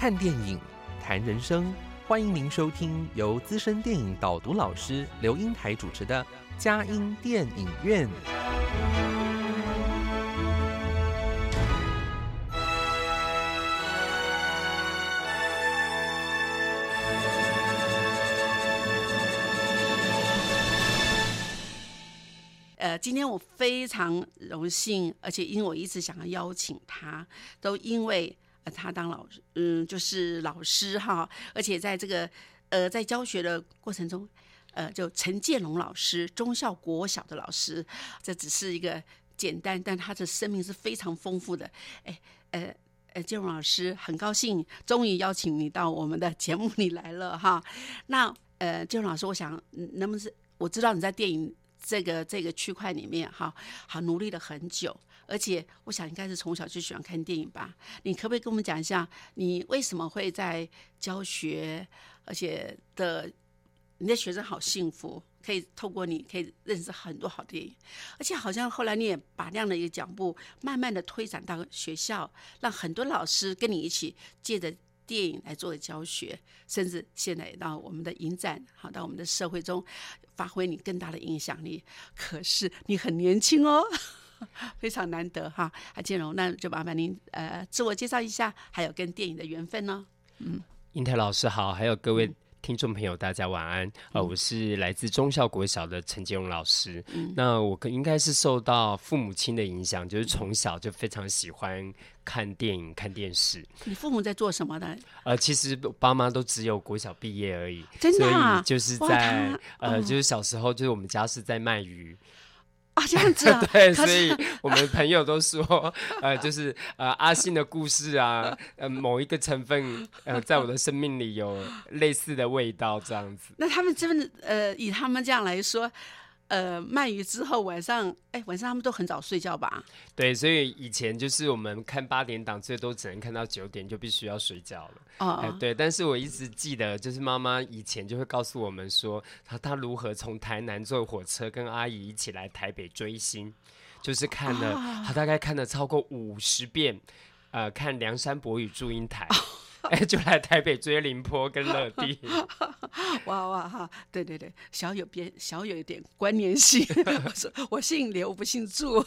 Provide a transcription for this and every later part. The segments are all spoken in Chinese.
看电影，谈人生，欢迎您收听由资深电影导读老师刘英台主持的佳音电影院。呃，今天我非常荣幸，而且因为我一直想要邀请他，都因为他当老师，嗯，就是老师哈，而且在这个呃在教学的过程中，呃，就陈建龙老师，中校国小的老师，这只是一个简单，但他的生命是非常丰富的。哎，呃呃，建龙老师，很高兴终于邀请你到我们的节目里来了哈。那呃，建龙老师，我想能不能是我知道你在电影。这个这个区块里面，哈，好努力了很久，而且我想应该是从小就喜欢看电影吧？你可不可以跟我们讲一下，你为什么会在教学，而且的你的学生好幸福，可以透过你可以认识很多好电影，而且好像后来你也把那样的一个脚步慢慢的推展到学校，让很多老师跟你一起借着。电影来做的教学，甚至现在到我们的影展，好到我们的社会中发挥你更大的影响力。可是你很年轻哦，非常难得哈。阿建荣，那就麻烦您呃自我介绍一下，还有跟电影的缘分呢。嗯，英台老师好，还有各位。听众朋友，大家晚安。呃，我是来自中校国小的陈杰荣老师。那我应该是受到父母亲的影响，就是从小就非常喜欢看电影、看电视。你父母在做什么的？呃，其实爸妈都只有国小毕业而已，真的，所以就是在呃，就是小时候，就是我们家是在卖鱼。啊这样子啊，对，所以我们朋友都说，呃，就是呃阿信的故事啊，呃某一个成分，呃在我的生命里有类似的味道，这样子。那他们真的，呃，以他们这样来说。呃，鳗鱼之后晚上，哎，晚上他们都很早睡觉吧？对，所以以前就是我们看八点档，最多只能看到九点，就必须要睡觉了。哦，对，但是我一直记得，就是妈妈以前就会告诉我们说，她她如何从台南坐火车跟阿姨一起来台北追星，就是看了，她大概看了超过五十遍，呃，看梁山伯与祝英台。哎，就来台北追林波跟乐蒂，哇哇哈！对对对，小有边，小有一点关联性。我说我姓刘，不姓祝。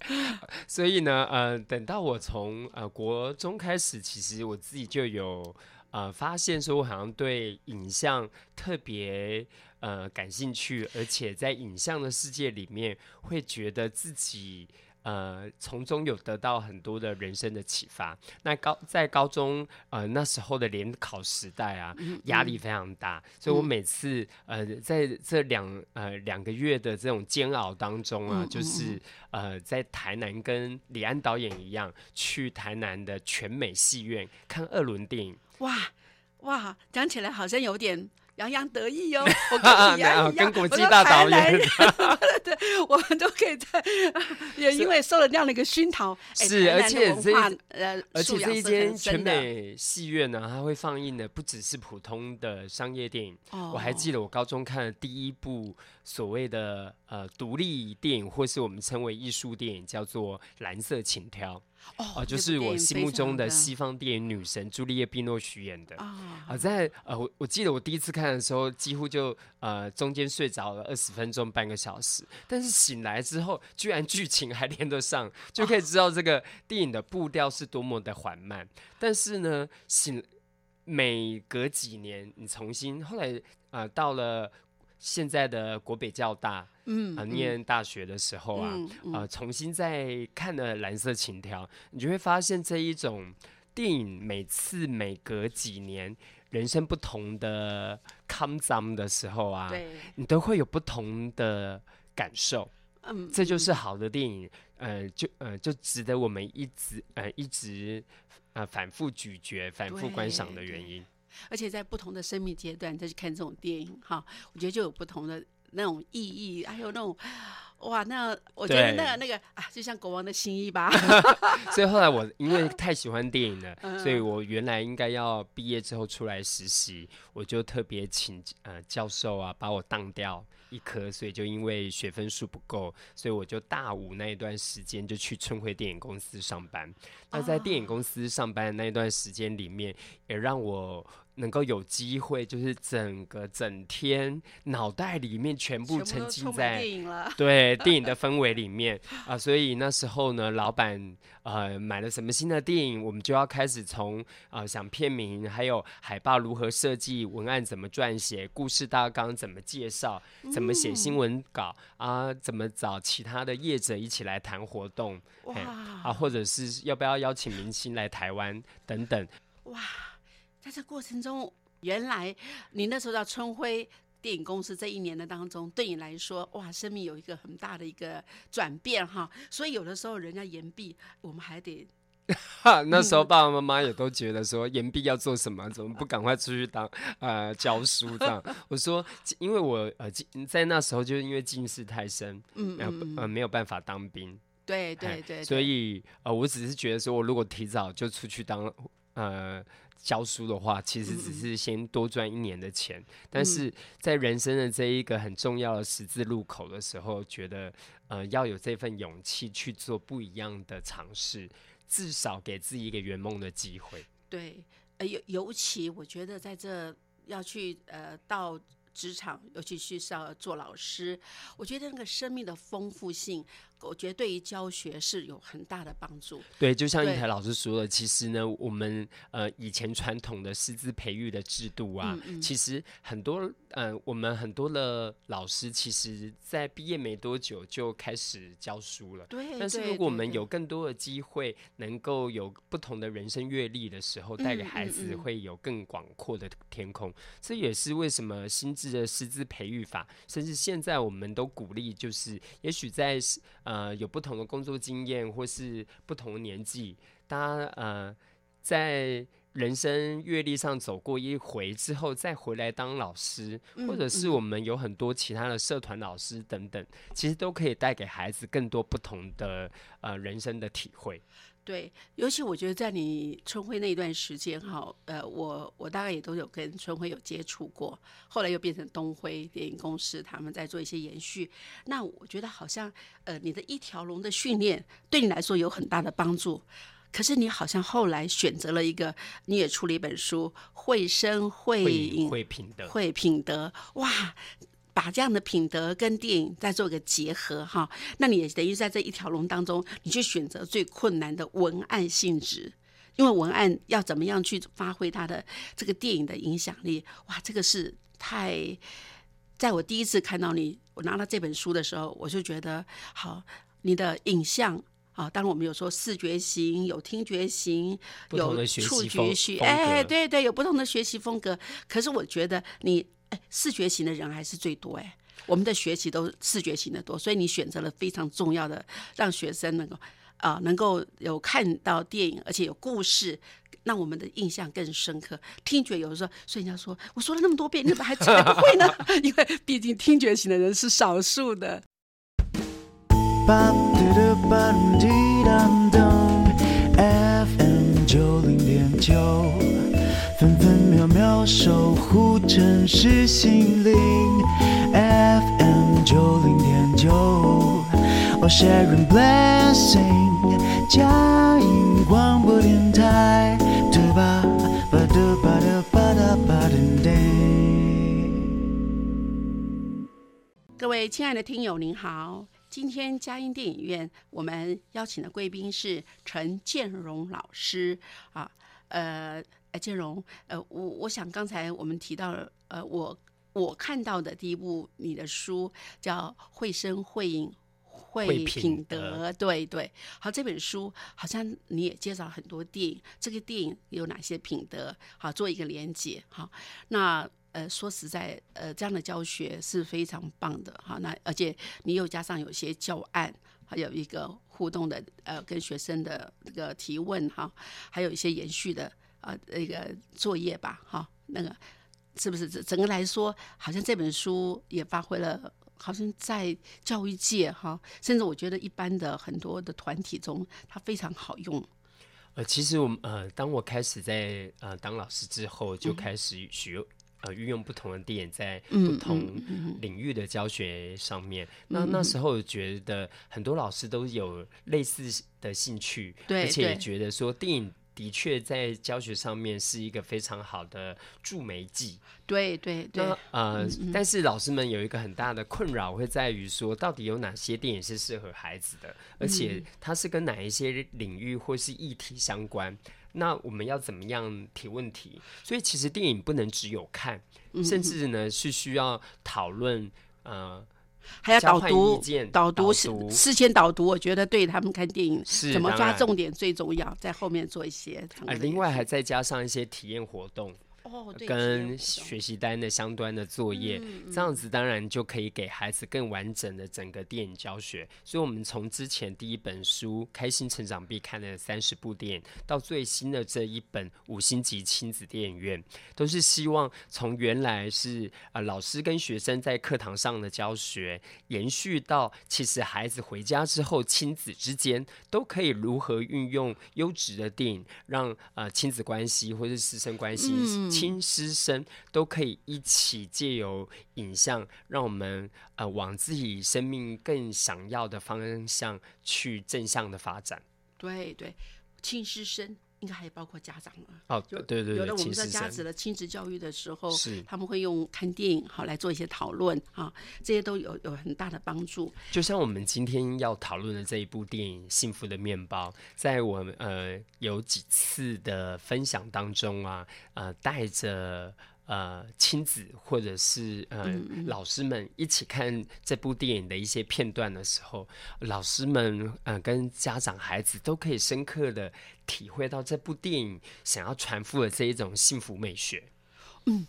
所以呢，呃，等到我从呃国中开始，其实我自己就有呃发现，说我好像对影像特别呃感兴趣，而且在影像的世界里面，会觉得自己。呃，从中有得到很多的人生的启发。那高在高中呃那时候的联考时代啊，压力非常大，所以我每次呃在这两呃两个月的这种煎熬当中啊，就是呃在台南跟李安导演一样，去台南的全美戏院看二轮电影。哇哇，讲起来好像有点。洋洋得意哦，我跟你一样，跟国际大导演，对，我们都可以在，也因为受了这样的一个熏陶，是，而且这呃，而且这一间全美戏院呢，它会放映的不只是普通的商业电影，我还记得我高中看的第一部所谓的呃独立电影，或是我们称为艺术电影，叫做《蓝色情挑》。哦，就是我心目中的西方电影女神朱丽叶·碧诺许演的啊，在呃，我我记得我第一次看的时候，几乎就呃中间睡着了二十分钟半个小时，但是醒来之后，居然剧情还连得上，就可以知道这个电影的步调是多么的缓慢。但是呢，醒每隔几年，你重新后来呃到了。现在的国北教大，嗯，啊，念大学的时候啊，啊，重新再看了《蓝色情调》，你就会发现这一种电影，每次每隔几年，人生不同的康脏的时候啊，你都会有不同的感受。嗯，这就是好的电影，呃，就呃，就值得我们一直呃一直呃反复咀嚼、反复观赏的原因。而且在不同的生命阶段再去看这种电影，哈，我觉得就有不同的那种意义，还有那种。哇，那我觉得那个那个啊，就像国王的心意吧。所以后来我因为太喜欢电影了，所以我原来应该要毕业之后出来实习，我就特别请呃教授啊把我当掉一科，所以就因为学分数不够，所以我就大五那一段时间就去春晖电影公司上班。那在电影公司上班的那一段时间里面，也让我。能够有机会，就是整个整天脑袋里面全部沉浸在 对电影的氛围里面。啊，所以那时候呢，老板呃买了什么新的电影，我们就要开始从啊想片名，还有海报如何设计，文案怎么撰写，故事大纲怎么介绍，怎么写新闻稿啊，怎么找其他的业者一起来谈活动，啊，或者是要不要邀请明星来台湾等等，哇。在这过程中，原来你那时候到春晖电影公司这一年的当中，对你来说，哇，生命有一个很大的一个转变哈。所以有的时候人家言毕，我们还得。那时候爸爸妈妈也都觉得说，言毕要做什么？怎么不赶快出去当呃教书这样？我说，因为我呃在那时候就是因为近视太深，嗯嗯呃没有办法当兵。对对对。所以呃，我只是觉得说，我如果提早就出去当呃。教书的话，其实只是先多赚一年的钱，但是在人生的这一个很重要的十字路口的时候，觉得呃要有这份勇气去做不一样的尝试，至少给自己一个圆梦的机会。对，呃尤尤其我觉得在这要去呃到。职场，尤其是要做老师，我觉得那个生命的丰富性，我觉得对于教学是有很大的帮助。对，就像一台老师说的，其实呢，我们呃以前传统的师资培育的制度啊，其实很多呃我们很多的老师，其实在毕业没多久就开始教书了。对。但是如果我们有更多的机会，能够有不同的人生阅历的时候，带给孩子会有更广阔的天空。这也是为什么新。的师资培育法，甚至现在我们都鼓励，就是也许在呃有不同的工作经验或是不同的年纪，大家呃在人生阅历上走过一回之后，再回来当老师，或者是我们有很多其他的社团老师等等，其实都可以带给孩子更多不同的呃人生的体会。对，尤其我觉得在你春晖那一段时间哈，呃，我我大概也都有跟春晖有接触过，后来又变成东辉电影公司，他们在做一些延续。那我觉得好像呃，你的一条龙的训练对你来说有很大的帮助。可是你好像后来选择了一个，你也出了一本书，会声会影会品德会品德，哇！把这样的品德跟电影再做一个结合哈，那你也等于在这一条龙当中，你去选择最困难的文案性质，因为文案要怎么样去发挥它的这个电影的影响力？哇，这个是太……在我第一次看到你，我拿到这本书的时候，我就觉得好，你的影像啊，当然我们有说视觉型，有听觉型，有触觉型，哎，对对，有不同的学习风格。可是我觉得你。哎，视觉型的人还是最多哎，我们的学习都视觉型的多，所以你选择了非常重要的，让学生能够啊能够有看到电影，而且有故事，让我们的印象更深刻。听觉有的时候，所以人家说我说了那么多遍，你怎么还学不会呢？因为毕竟听觉型的人是少数的。守护城市心灵，FM 九零点九，Oh sharing blessing，佳音广播电台，嘟吧吧嘟吧嘟吧哒吧噔噔。各位亲爱的听友，您好，今天佳音电影院我们邀请的贵宾是陈建荣老师啊，呃。哎，建荣，呃，我我想刚才我们提到了，呃，我我看到的第一部你的书叫《绘声绘影会品德》，对对。好，这本书好像你也介绍很多电影，这个电影有哪些品德？好，做一个连接。好，那呃，说实在，呃，这样的教学是非常棒的。好，那而且你又加上有些教案。还有一个互动的呃跟学生的这个提问哈，还有一些延续的呃那个作业吧哈，那个是不是整整个来说，好像这本书也发挥了，好像在教育界哈，甚至我觉得一般的很多的团体中，它非常好用。呃，其实我们呃，当我开始在呃当老师之后，就开始学呃运用不同的点在不同领域的教学上面。那那时候觉得很多老师都有类似的兴趣，而且也觉得说电影。的确，在教学上面是一个非常好的助媒剂。对对对。呃，但是老师们有一个很大的困扰，会在于说，到底有哪些电影是适合孩子的，而且它是跟哪一些领域或是议题相关？那我们要怎么样提问题？所以其实电影不能只有看，甚至呢是需要讨论呃。还要导读，导读事事先导读，我觉得对他们看电影怎么抓重点最重要，在后面做一些。啊，另外还再加上一些体验活动。跟学习单的相关的作业，这样子当然就可以给孩子更完整的整个电影教学。所以，我们从之前第一本书《开心成长必看的三十部电影》，到最新的这一本五星级亲子电影院，都是希望从原来是呃老师跟学生在课堂上的教学，延续到其实孩子回家之后，亲子之间都可以如何运用优质的电影，让呃亲子关系或是师生关系。亲师生都可以一起借由影像，让我们呃往自己生命更想要的方向去正向的发展。对对，听师生。应该还包括家长了哦，对对对，有的我们在家子的亲子教育的时候，是他们会用看电影好来做一些讨论啊，这些都有有很大的帮助。就像我们今天要讨论的这一部电影《幸福的面包》，在我呃有几次的分享当中啊，呃带着。呃，亲子或者是呃老师们一起看这部电影的一些片段的时候，老师们呃跟家长孩子都可以深刻的体会到这部电影想要传付的这一种幸福美学。嗯，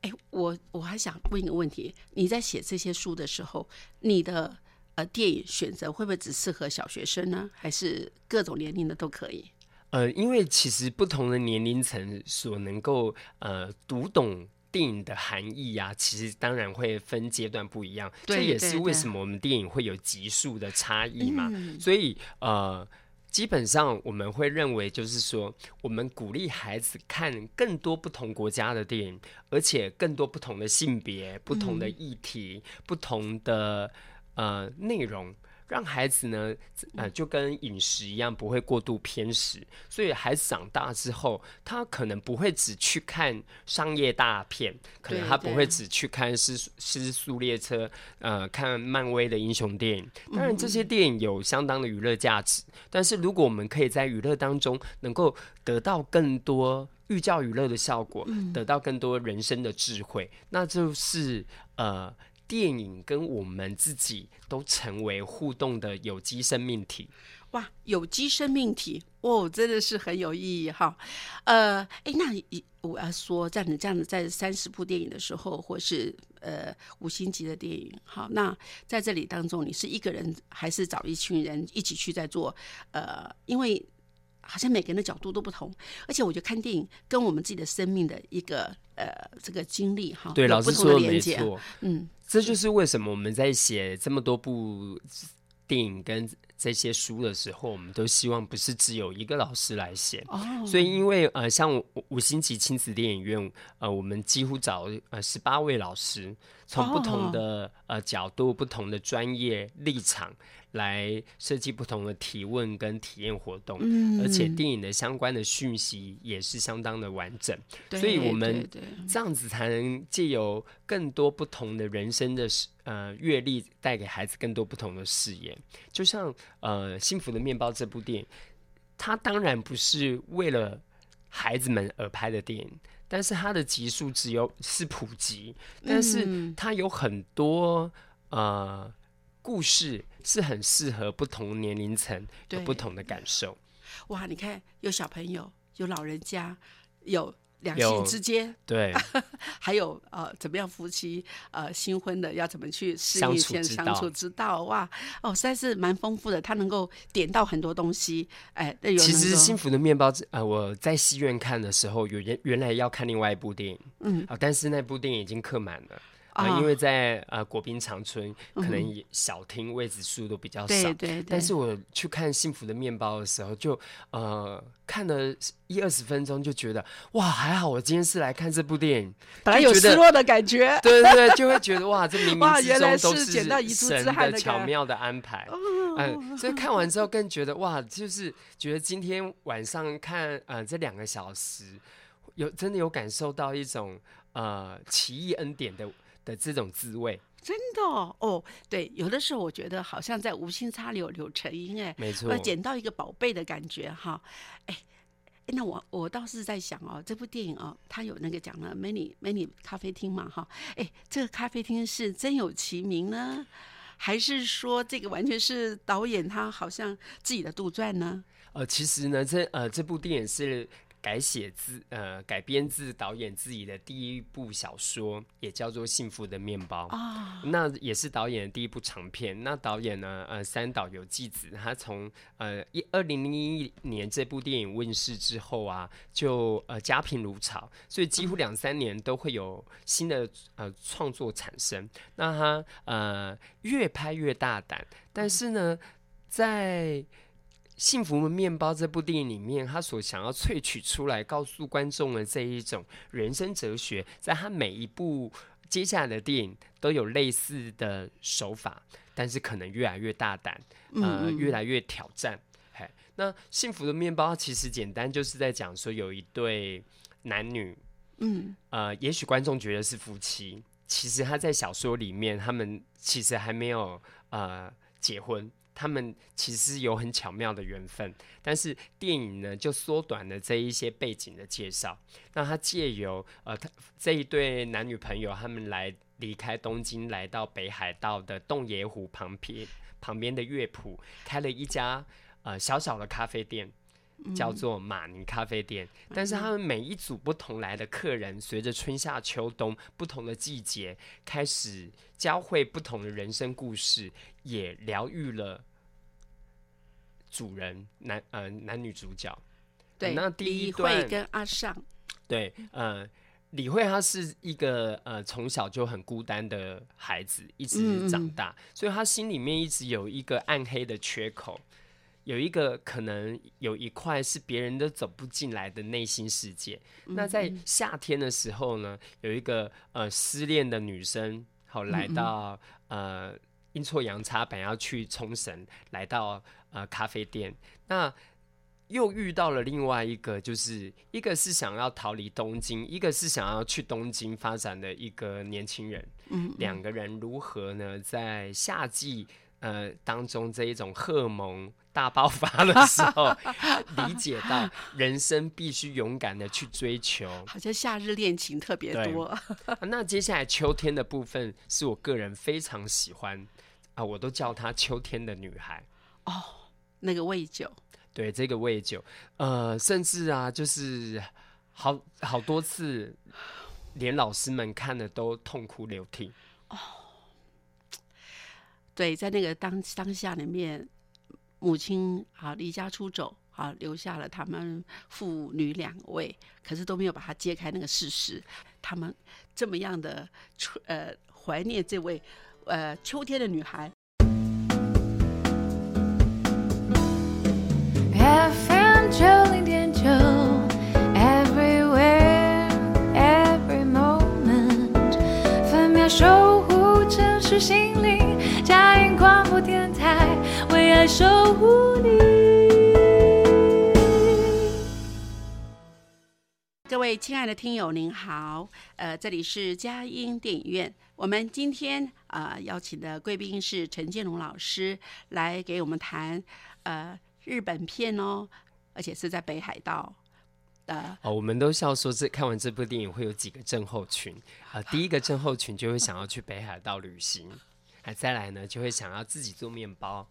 哎，我我还想问一个问题：你在写这些书的时候，你的呃电影选择会不会只适合小学生呢？还是各种年龄的都可以？呃，因为其实不同的年龄层所能够呃读懂电影的含义呀，其实当然会分阶段不一样。这也是为什么我们电影会有级数的差异嘛。所以呃，基本上我们会认为，就是说，我们鼓励孩子看更多不同国家的电影，而且更多不同的性别、不同的议题、不同的呃内容。让孩子呢，呃，就跟饮食一样，不会过度偏食。所以孩子长大之后，他可能不会只去看商业大片，可能他不会只去看《失失速列车》，呃，看漫威的英雄电影。当然，这些电影有相当的娱乐价值。但是，如果我们可以在娱乐当中能够得到更多寓教于乐的效果，得到更多人生的智慧，那就是呃。电影跟我们自己都成为互动的有机生命体，哇！有机生命体哦，真的是很有意义哈。呃，哎，那我要说，这样子这样子，在三十部电影的时候，或是呃五星级的电影，好，那在这里当中，你是一个人还是找一群人一起去在做？呃，因为。好像每个人的角度都不同，而且我觉得看电影跟我们自己的生命的一个呃这个经历哈，对，老师说的没错，嗯，这就是为什么我们在写这么多部电影跟这些书的时候，我们都希望不是只有一个老师来写，哦，所以因为呃像五星级亲子电影院，呃，我们几乎找呃十八位老师，从不同的呃角度、不同的专业立场。来设计不同的提问跟体验活动，而且电影的相关的讯息也是相当的完整，所以我们这样子才能借由更多不同的人生的呃阅历，带给孩子更多不同的视野。就像呃《幸福的面包》这部电影，它当然不是为了孩子们而拍的电影，但是它的集数只有是普及，但是它有很多呃。故事是很适合不同年龄层有不同的感受。哇，你看有小朋友，有老人家，有两性之间，对，还有呃，怎么样夫妻呃新婚的要怎么去适应相相处之道哇哦，实在是蛮丰富的，他能够点到很多东西。哎，其实幸福的面包呃，我在戏院看的时候，有原原来要看另外一部电影，嗯啊，但是那部电影已经刻满了。啊，因为在呃国宾长春，可能小厅位置数都比较少。对对。但是我去看《幸福的面包》的时候，就呃看了一二十分钟，就觉得哇，还好我今天是来看这部电影，本来有失落的感觉。对对对，就会觉得哇，这冥冥之中都是神的巧妙的安排。嗯，所以看完之后更觉得哇，就是觉得今天晚上看呃这两个小时，有真的有感受到一种呃奇异恩典的。的这种滋味，真的哦，对，有的时候我觉得好像在无心插柳柳成荫，哎，没错，捡到一个宝贝的感觉哈，哎，那我我倒是在想哦，这部电影哦，它有那个讲了 many many 咖啡厅嘛哈，哎，这个咖啡厅是真有其名呢，还是说这个完全是导演他好像自己的杜撰呢？呃，其实呢，这呃这部电影是。改写自呃改编自导演自己的第一部小说，也叫做《幸福的面包》啊，那也是导演的第一部长片。那导演呢，呃，三岛由纪子，他从呃一二零零一年这部电影问世之后啊，就呃家贫如潮，所以几乎两三年都会有新的呃创作产生。那他呃越拍越大胆，但是呢，在《幸福的面包》这部电影里面，他所想要萃取出来告诉观众的这一种人生哲学，在他每一部接下来的电影都有类似的手法，但是可能越来越大胆，呃，越来越挑战。嘿，那《幸福的面包》其实简单就是在讲说，有一对男女，嗯，呃，也许观众觉得是夫妻，其实他在小说里面，他们其实还没有呃结婚。他们其实有很巧妙的缘分，但是电影呢就缩短了这一些背景的介绍。那他借由呃，他这一对男女朋友，他们来离开东京，来到北海道的洞爷湖旁边旁边的乐谱，开了一家呃小小的咖啡店，叫做马尼咖啡店。但是他们每一组不同来的客人，随着春夏秋冬不同的季节，开始交汇不同的人生故事。也疗愈了主人男呃男女主角，对，那第一段跟阿尚，对，呃，李慧她是一个呃从小就很孤单的孩子，一直长大，所以她心里面一直有一个暗黑的缺口，有一个可能有一块是别人都走不进来的内心世界。那在夏天的时候呢，有一个呃失恋的女生，好来到呃。阴错阳差，本要去冲绳，来到呃咖啡店，那又遇到了另外一个，就是一个是想要逃离东京，一个是想要去东京发展的一个年轻人。嗯，两个人如何呢？在夏季呃当中这一种荷尔蒙大爆发的时候，理解到人生必须勇敢的去追求。好像夏日恋情特别多。那接下来秋天的部分是我个人非常喜欢。啊，我都叫她秋天的女孩哦，那个魏酒，对，这个魏酒，呃，甚至啊，就是好好多次，连老师们看了都痛哭流涕哦。对，在那个当当下里面，母亲啊离家出走啊，留下了他们父女两位，可是都没有把它揭开那个事实，他们这么样的呃怀念这位。呃，秋天的女孩。FM 九零点九，Everywhere Every Moment，分秒守护城市心，广播电台，为爱守护你。各位亲爱的听友，您好，呃，这里是佳音电影院。我们今天啊邀请的贵宾是陈建龙老师，来给我们谈呃日本片哦，而且是在北海道呃。哦，我们都笑说这看完这部电影会有几个症候群啊，第一个症候群就会想要去北海道旅行，还再来呢就会想要自己做面包，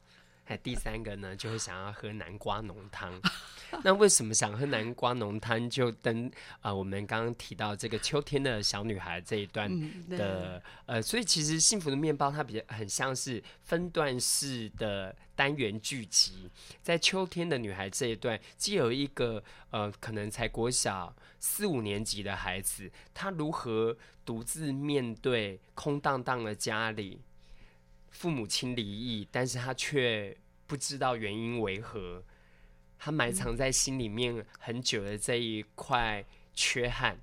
哎，第三个呢，就会想要喝南瓜浓汤。那为什么想喝南瓜浓汤？就跟啊，我们刚刚提到这个秋天的小女孩这一段的呃，所以其实幸福的面包它比较很像是分段式的单元剧集。在秋天的女孩这一段，既有一个呃，可能才国小四五年级的孩子，他如何独自面对空荡荡的家里。父母亲离异，但是他却不知道原因为何，他埋藏在心里面很久的这一块缺憾，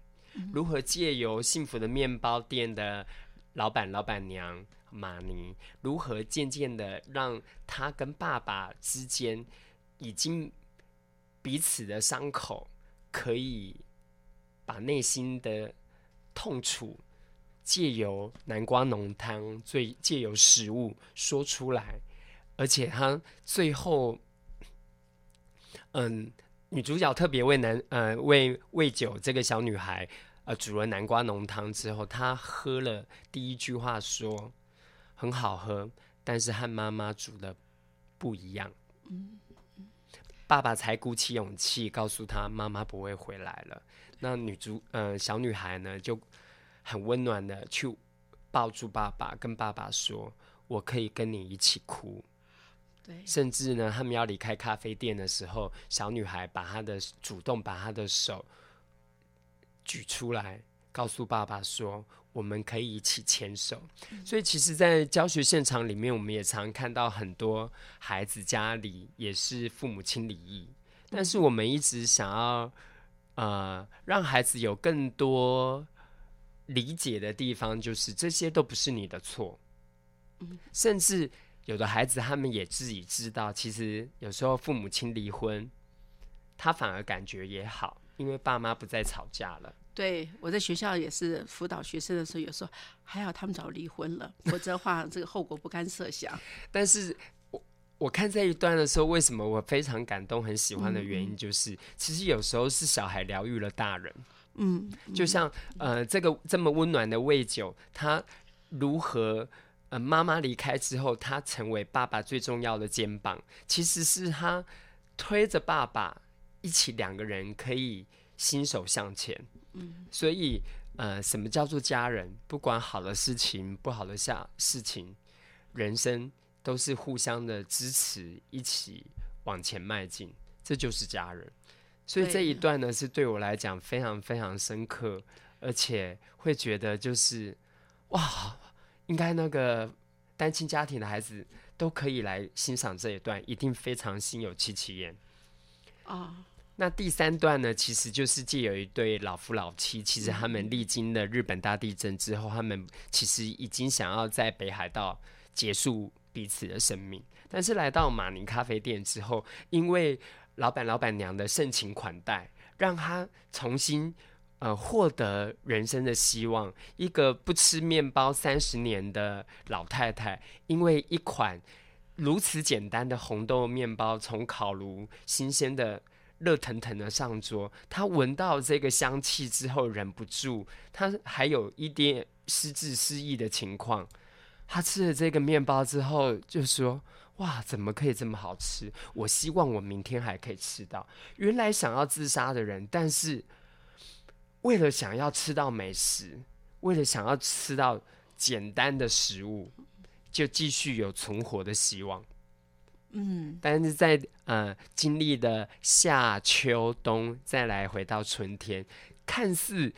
如何借由幸福的面包店的老板、老板娘玛尼，如何渐渐的让他跟爸爸之间已经彼此的伤口，可以把内心的痛楚。借由南瓜浓汤，最借由食物说出来，而且他最后，嗯，女主角特别为男呃为为酒这个小女孩呃煮了南瓜浓汤之后，她喝了第一句话说很好喝，但是和妈妈煮的不一样。爸爸才鼓起勇气告诉她妈妈不会回来了。那女主呃小女孩呢就。很温暖的去抱住爸爸，跟爸爸说：“我可以跟你一起哭。”对，甚至呢，他们要离开咖啡店的时候，小女孩把她的主动把她的手举出来，告诉爸爸说：“我们可以一起牵手。”所以，其实，在教学现场里面，我们也常看到很多孩子家里也是父母亲离异，但是我们一直想要呃让孩子有更多。理解的地方就是这些都不是你的错，嗯甚至有的孩子他们也自己知道，其实有时候父母亲离婚，他反而感觉也好，因为爸妈不再吵架了。对我在学校也是辅导学生的时候，有时候还好他们早离婚了，否则的话这个后果不堪设想。但是我我看这一段的时候，为什么我非常感动、很喜欢的原因，就是其实有时候是小孩疗愈了大人。嗯，就像呃，这个这么温暖的喂酒，他如何呃，妈妈离开之后，他成为爸爸最重要的肩膀，其实是他推着爸爸一起，两个人可以心手向前。嗯，所以呃，什么叫做家人？不管好的事情、不好的下事情，人生都是互相的支持，一起往前迈进，这就是家人。所以这一段呢，是对我来讲非常非常深刻，而且会觉得就是哇，应该那个单亲家庭的孩子都可以来欣赏这一段，一定非常心有戚戚焉啊。那第三段呢，其实就是借有一对老夫老妻，其实他们历经了日本大地震之后，他们其实已经想要在北海道结束彼此的生命，但是来到马宁咖啡店之后，因为老板、老板娘的盛情款待，让他重新呃获得人生的希望。一个不吃面包三十年的老太太，因为一款如此简单的红豆面包从烤炉新鲜的热腾腾的上桌，她闻到这个香气之后，忍不住，她还有一点失智失忆的情况。她吃了这个面包之后，就说。哇，怎么可以这么好吃？我希望我明天还可以吃到。原来想要自杀的人，但是为了想要吃到美食，为了想要吃到简单的食物，就继续有存活的希望。嗯，但是在呃经历的夏秋冬，再来回到春天，看似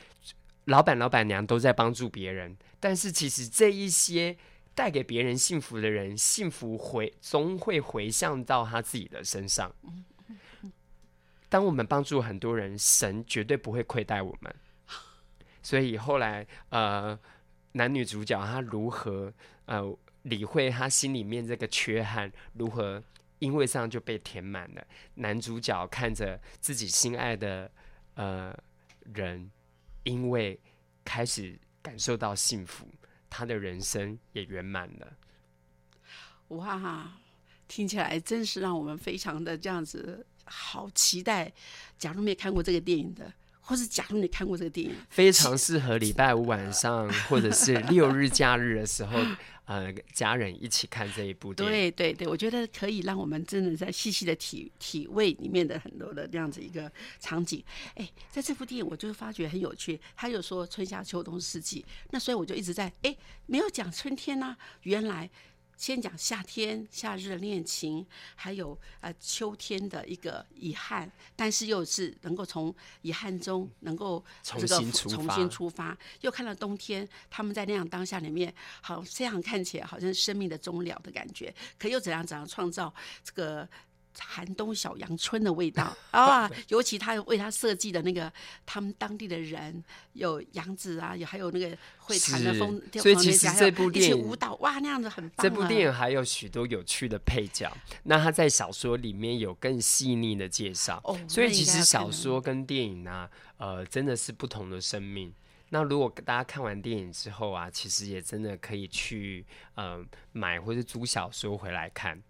老板老板娘都在帮助别人，但是其实这一些。带给别人幸福的人，幸福回终会回向到他自己的身上。当我们帮助很多人，神绝对不会亏待我们。所以后来，呃，男女主角他如何呃理会他心里面这个缺憾，如何因为这样就被填满了？男主角看着自己心爱的呃人，因为开始感受到幸福。他的人生也圆满了。哇，听起来真是让我们非常的这样子好期待。假如没看过这个电影的，或是假如你看过这个电影，非常适合礼拜五晚上或者是 六日假日的时候。呃，家人一起看这一部电影，对对对，我觉得可以让我们真的在细细的体体味里面的很多的这样子一个场景。哎，在这部电影，我就发觉很有趣，他有说春夏秋冬四季，那所以我就一直在哎，没有讲春天呢，原来。先讲夏天夏日的恋情，还有呃秋天的一个遗憾，但是又是能够从遗憾中能够重新重新出发，又看到冬天他们在那样当下里面，好这样看起来好像生命的终了的感觉，可又怎样怎样创造这个。寒冬小阳春的味道 啊！尤其他为他设计的那个，他们当地的人有杨子啊，有还有那个会弹的风，所以其实这部电影舞蹈哇，那样子很棒。这部电影还有许多有趣的配角，那他在小说里面有更细腻的介绍。哦，所以其实小说跟电影呢，呃，真的是不同的生命。那如果大家看完电影之后啊，其实也真的可以去呃买或者租小说回来看。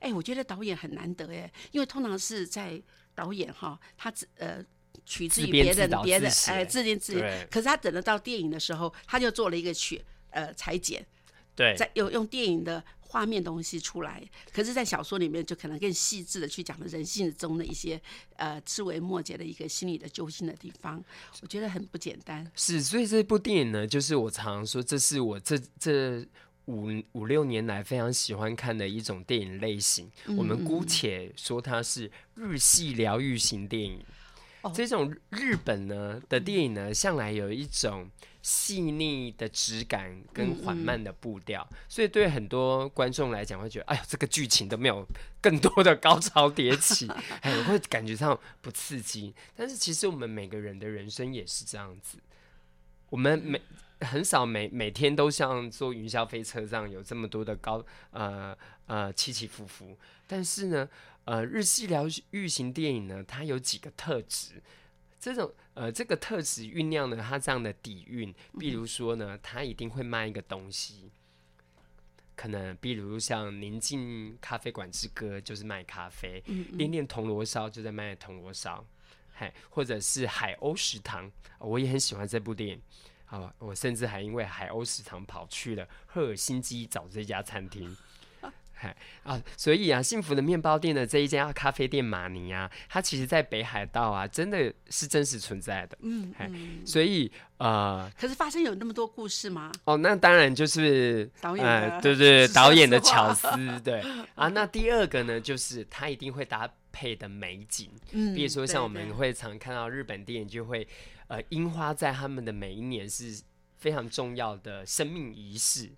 哎，我觉得导演很难得哎，因为通常是在导演哈，他只呃取自于别人别人哎自编自演，可是他等得到电影的时候，他就做了一个取呃裁剪，对，在有用电影的。画面东西出来，可是，在小说里面就可能更细致的去讲了人性中的一些呃枝微末节的一个心理的揪心的地方，我觉得很不简单。是，所以这部电影呢，就是我常常说，这是我这这五五六年来非常喜欢看的一种电影类型。我们姑且说它是日系疗愈型电影。这种日本呢的电影呢，向来有一种。细腻的质感跟缓慢的步调，所以对很多观众来讲会觉得，哎呦，这个剧情都没有更多的高潮迭起，哎，会感觉上不刺激。但是其实我们每个人的人生也是这样子，我们每很少每每天都像坐云霄飞车这样有这么多的高呃呃起起伏伏。但是呢，呃，日系疗愈型电影呢，它有几个特质。这种呃，这个特质酝酿了它这样的底蕴。比如说呢，它一定会卖一个东西，可能比如像《宁静咖啡馆之歌》就是卖咖啡，《恋恋铜锣烧》就在卖铜锣烧，嘿，或者是海鸥食堂，我也很喜欢这部电影。好，我甚至还因为海鸥食堂跑去了赫尔辛基找这家餐厅。啊，所以啊，幸福的面包店的这一家咖啡店马尼啊，它其实在北海道啊，真的是真实存在的。嗯，所以呃，可是发生有那么多故事吗？哦，那当然就是导演，对对，导演的巧思，对 啊。那第二个呢，就是他一定会搭配的美景，嗯，比如说像我们会常看到日本电影，就会呃，樱花在他们的每一年是非常重要的生命仪式。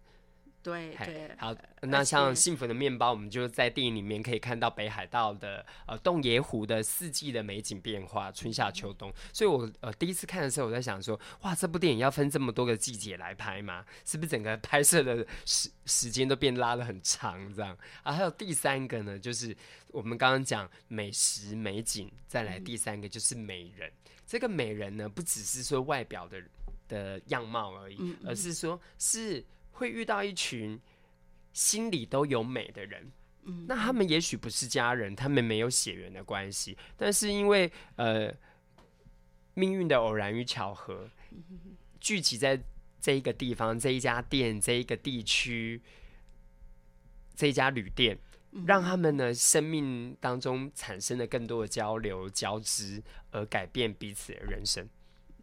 对对，好，那像幸福的面包，我们就在电影里面可以看到北海道的呃洞爷湖的四季的美景变化，春夏秋冬。所以我呃第一次看的时候，我在想说，哇，这部电影要分这么多个季节来拍吗？是不是整个 拍摄的时时间都变拉的很长？这样啊，还有第三个呢，就是我们刚刚讲美食美景，再来第三个就是美人。这个美人呢，不只是说外表的的样貌而已，而是说是。会遇到一群心里都有美的人，嗯，那他们也许不是家人，他们没有血缘的关系，但是因为呃命运的偶然与巧合，聚集在这一个地方、这一家店、这一个地区、这一家旅店，让他们呢生命当中产生了更多的交流交织，而改变彼此的人生。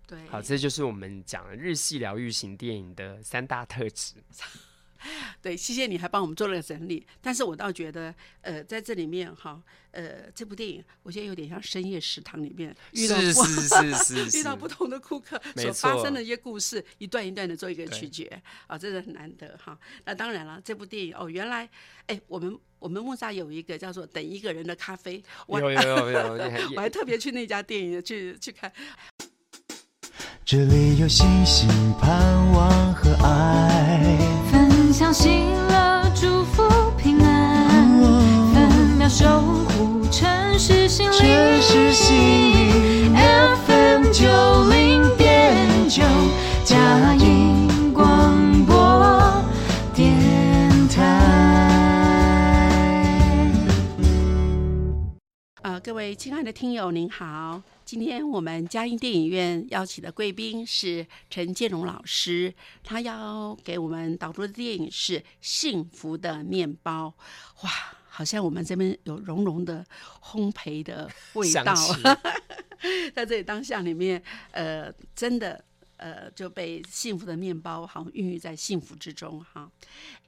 对，好，这就是我们讲的日系疗愈型电影的三大特质。对，谢谢你还帮我们做了个整理。但是我倒觉得，呃，在这里面哈，呃，这部电影我觉得有点像深夜食堂里面遇到是是是 遇到不同的顾客所发生的一些故事，一段一段的做一个曲解啊，真的很难得哈。那当然了，这部电影哦，原来哎，我们我们木栅有一个叫做“等一个人的咖啡”，有有有有，我还特别去那家电影去去看。这里有星星、盼望和爱，分享喜乐、祝福、平安，分秒守护城市心灵。FM 九零点九，嘉音广播电台。呃，各位亲爱的听友，您好。今天我们嘉音电影院邀请的贵宾是陈建荣老师，他要给我们导读的电影是《幸福的面包》。哇，好像我们这边有浓浓的烘焙的味道，在这里当下里面，呃，真的。呃，就被幸福的面包好像孕育在幸福之中哈。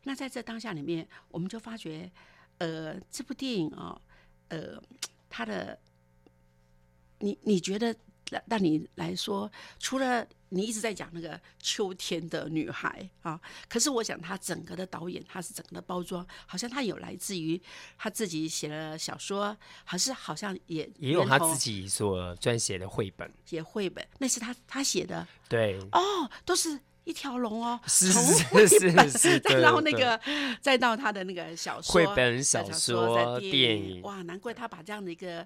那在这当下里面，我们就发觉，呃，这部电影啊，呃，它的，你你觉得？让你来说，除了你一直在讲那个秋天的女孩啊，可是我想他整个的导演，他是整个的包装，好像他有来自于他自己写了小说，还是好像也也有他自己所撰写的绘本，写绘本，那是他他写的，对，哦，都是一条龙哦，是是是是，再到那个，再到他的那个小说、绘本、小说、电影，哇，难怪他把这样的一个。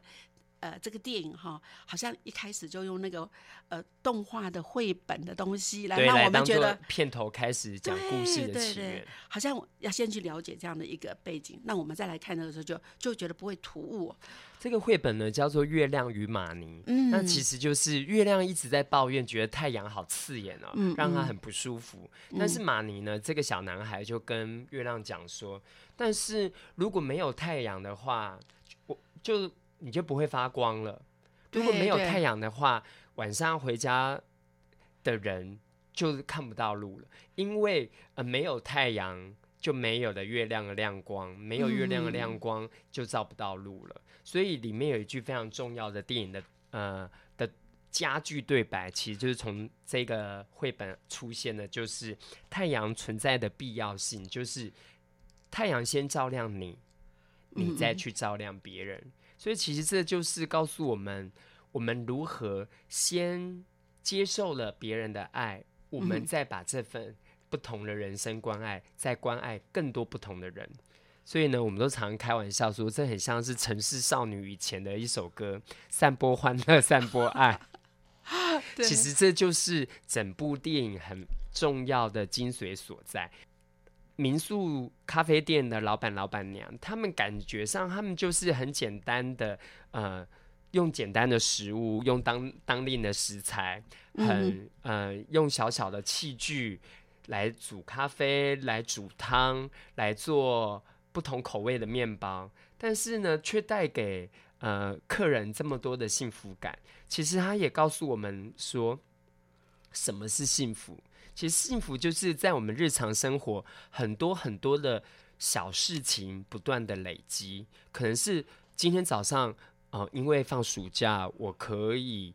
呃，这个电影哈，好像一开始就用那个呃动画的绘本的东西来让我们觉得片头开始讲故事的起源，好像要先去了解这样的一个背景，那我们再来看的时候就就觉得不会突兀。这个绘本呢叫做《月亮与玛尼》，嗯，那其实就是月亮一直在抱怨，觉得太阳好刺眼哦，让他很不舒服。但是玛尼呢，这个小男孩就跟月亮讲说，但是如果没有太阳的话，我就。你就不会发光了。如果没有太阳的话，晚上回家的人就看不到路了，因为呃没有太阳就没有了月亮的亮光，没有月亮的亮光就照不到路了。所以里面有一句非常重要的电影的呃的家具对白，其实就是从这个绘本出现的，就是太阳存在的必要性，就是太阳先照亮你，你再去照亮别人。所以其实这就是告诉我们，我们如何先接受了别人的爱，我们再把这份不同的人生关爱，再关爱更多不同的人。所以呢，我们都常开玩笑说，这很像是城市少女以前的一首歌，散播欢乐，散播爱。其实这就是整部电影很重要的精髓所在。民宿咖啡店的老板、老板娘，他们感觉上，他们就是很简单的，呃，用简单的食物，用当当令的食材，很呃，用小小的器具来煮咖啡，来煮汤，来做不同口味的面包，但是呢，却带给呃客人这么多的幸福感。其实，他也告诉我们说，什么是幸福。其实幸福就是在我们日常生活很多很多的小事情不断的累积，可能是今天早上哦，因为放暑假，我可以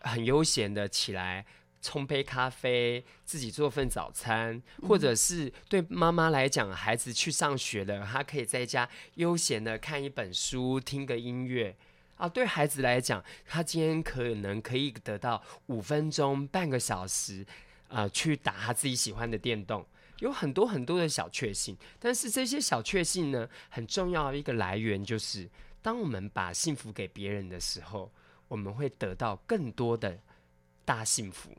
很悠闲的起来冲杯咖啡，自己做份早餐，或者是对妈妈来讲，孩子去上学了，她可以在家悠闲的看一本书，听个音乐。啊，对孩子来讲，他今天可能可以得到五分钟、半个小时，呃，去打他自己喜欢的电动，有很多很多的小确幸。但是这些小确幸呢，很重要的一个来源就是，当我们把幸福给别人的时候，我们会得到更多的大幸福。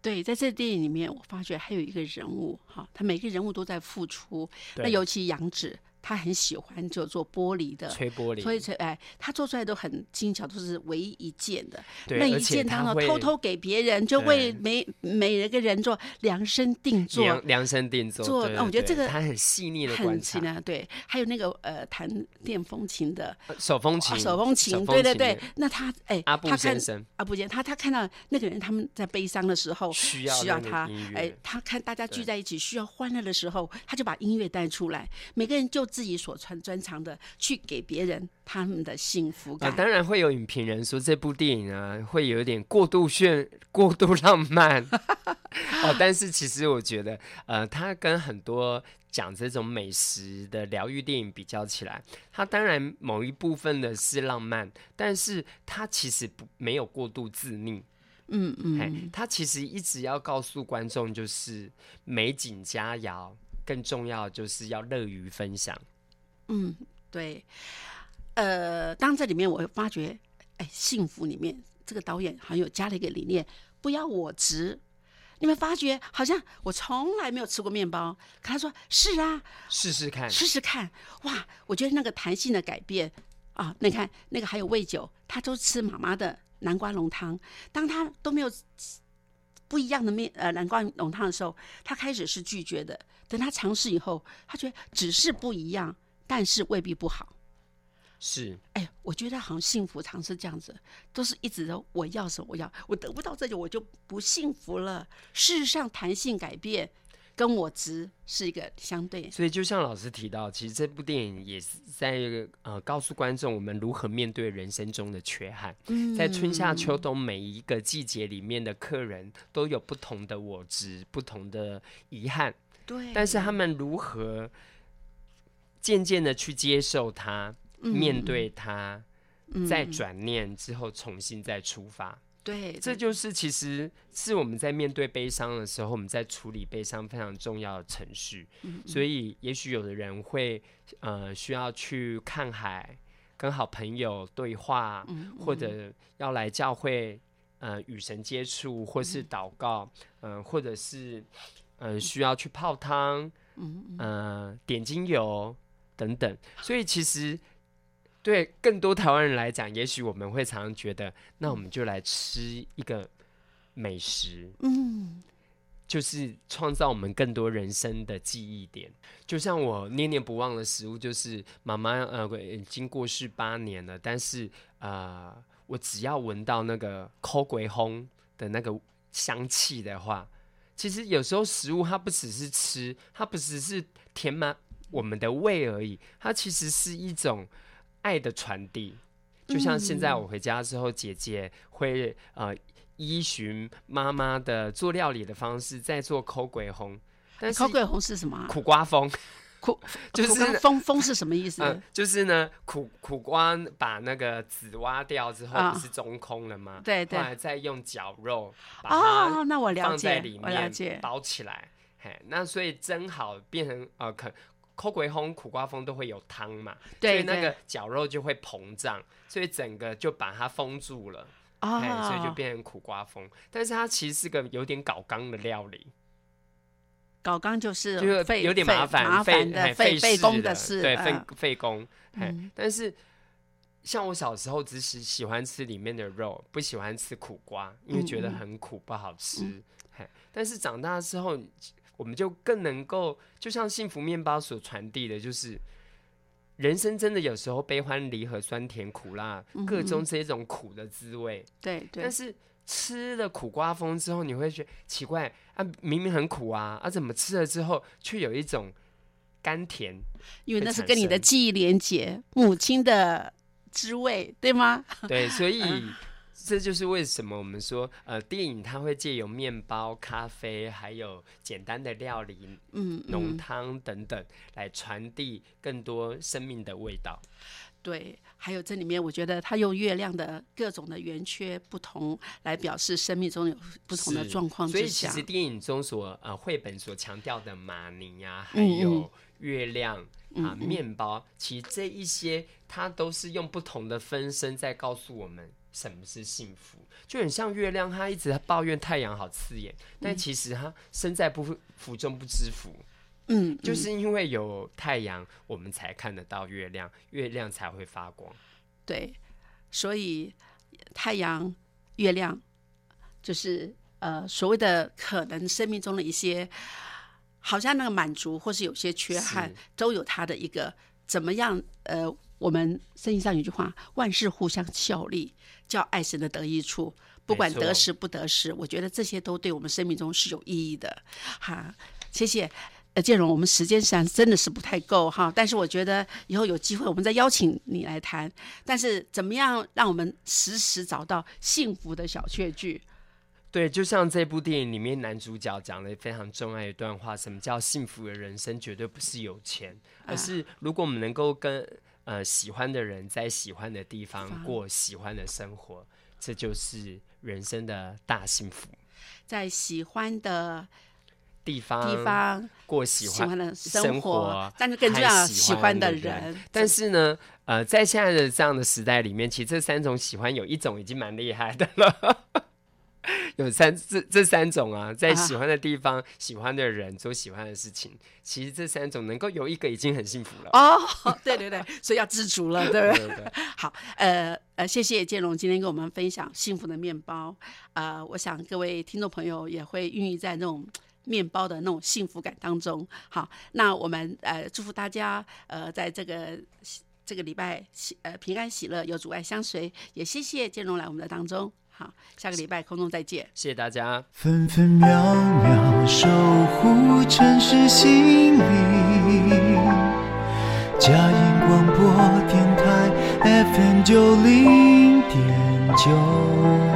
对，在这电影里面，我发觉还有一个人物，哈，他每个人物都在付出，那尤其杨紫。他很喜欢就做玻璃的吹玻璃，吹吹哎，他做出来都很精巧，都是唯一一件的。那一件他呢，偷偷给别人，就为每每一个人做量身定做，量量身定做。做，我觉得这个他很细腻的观察。对，还有那个呃，弹电风琴的手风琴，手风琴，对对对。那他哎，阿布先生，阿布先生，他他看到那个人他们在悲伤的时候需要需要他，哎，他看大家聚在一起需要欢乐的时候，他就把音乐带出来，每个人就。自己所穿专长的去给别人他们的幸福感。当然会有影评人说这部电影啊会有点过度炫、过度浪漫。哦，但是其实我觉得，呃，它跟很多讲这种美食的疗愈电影比较起来，它当然某一部分的是浪漫，但是它其实不没有过度自溺。嗯嗯，它其实一直要告诉观众就是美景佳肴。更重要就是要乐于分享。嗯，对。呃，当这里面我发觉，哎，幸福里面这个导演好像有加了一个理念：不要我执。你们发觉好像我从来没有吃过面包，可他说是啊，试试看，试试看。哇，我觉得那个弹性的改变啊，你看那个还有味酒，他都吃妈妈的南瓜浓汤。当他都没有不一样的面呃南瓜浓汤的时候，他开始是拒绝的。等他尝试以后，他觉得只是不一样，但是未必不好。是，哎，我觉得好像幸福常是这样子，都是一直的我要什么我要，我得不到这个我就不幸福了。事实上，弹性改变跟我值是一个相对。所以就像老师提到，其实这部电影也是在呃告诉观众我们如何面对人生中的缺憾。嗯在春夏秋冬每一个季节里面的客人都有不同的我值，不同的遗憾。对，但是他们如何渐渐的去接受它？面对他，再转念之后重新再出发，对，这就是其实是我们在面对悲伤的时候，我们在处理悲伤非常重要的程序。所以，也许有的人会呃需要去看海，跟好朋友对话，或者要来教会呃与神接触，或是祷告，嗯，或者是嗯需要去泡汤，嗯嗯，点精油等等。所以其实。对更多台湾人来讲，也许我们会常常觉得，那我们就来吃一个美食，嗯，就是创造我们更多人生的记忆点。就像我念念不忘的食物，就是妈妈呃已经过世八年了，但是呃，我只要闻到那个抠鬼烘的那个香气的话，其实有时候食物它不只是吃，它不只是填满我们的胃而已，它其实是一种。爱的传递，就像现在我回家之后，姐姐会呃依循妈妈的做料理的方式，在做口鬼红。但口鬼红是什么？苦瓜风，苦就是风风是什么意思？就是呢，苦苦瓜把那个籽挖掉之后，不是中空了吗？对对。后来再用绞肉把它那我放在里面包起来。嘿，那所以蒸好变成呃可。抠鬼烘苦瓜风都会有汤嘛，所以那个绞肉就会膨胀，所以整个就把它封住了，哦，所以就变成苦瓜风。但是它其实是个有点搞纲的料理，搞纲就是就有点麻烦、麻烦的费费工的事，对，费费工。但是像我小时候只喜喜欢吃里面的肉，不喜欢吃苦瓜，因为觉得很苦不好吃。但是长大之后。我们就更能够，就像幸福面包所传递的，就是人生真的有时候悲欢离合、酸甜苦辣各种这种苦的滋味。对对。但是吃了苦瓜风之后，你会觉得奇怪啊，明明很苦啊，啊，怎么吃了之后却有一种甘甜？因为那是跟你的记忆连结，母亲的滋味，对吗？对，所以。这就是为什么我们说，呃，电影它会借由面包、咖啡，还有简单的料理，嗯，浓汤等等，来传递更多生命的味道。对，还有这里面，我觉得他用月亮的各种的圆缺不同，来表示生命中有不同的状况。所以其实电影中所呃绘本所强调的马尼呀，还有月亮啊，面包，其实这一些它都是用不同的分身在告诉我们。什么是幸福？就很像月亮，它一直在抱怨太阳好刺眼，但其实它身在不福中不知福。嗯，就是因为有太阳，我们才看得到月亮，月亮才会发光。对，所以太阳、月亮，就是呃所谓的可能生命中的一些，好像那个满足或是有些缺憾，都有它的一个怎么样？呃，我们圣经上有句话：万事互相效力。叫爱神的得益处，不管得失不得失，我觉得这些都对我们生命中是有意义的。哈，谢谢，呃，建荣，我们时间上真的是不太够哈，但是我觉得以后有机会我们再邀请你来谈。但是怎么样让我们时时找到幸福的小确句？对，就像这部电影里面男主角讲了非常重要一段话：，什么叫幸福的人生？绝对不是有钱，而是如果我们能够跟。呃，喜欢的人在喜欢的地方过喜欢的生活，这就是人生的大幸福。在喜欢的地方地方过喜欢的生活，但是更重要喜欢的人。但是呢，呃，在现在的这样的时代里面，其实这三种喜欢有一种已经蛮厉害的了。有三这这三种啊，在喜欢的地方、喜欢的人、做喜欢的事情，其实这三种能够有一个已经很幸福了。哦，对对对，所以要知足了，对不对对？好，呃呃，谢谢建龙今天跟我们分享幸福的面包。呃，我想各位听众朋友也会孕育在那种面包的那种幸福感当中。好，那我们呃祝福大家呃在这个。这个礼拜喜呃平安喜乐有阻碍相随，也谢谢建荣来我们的当中。好，下个礼拜空中再见，谢谢大家。分分秒秒守护城市心灵，佳音广播电台 FM 九零点九。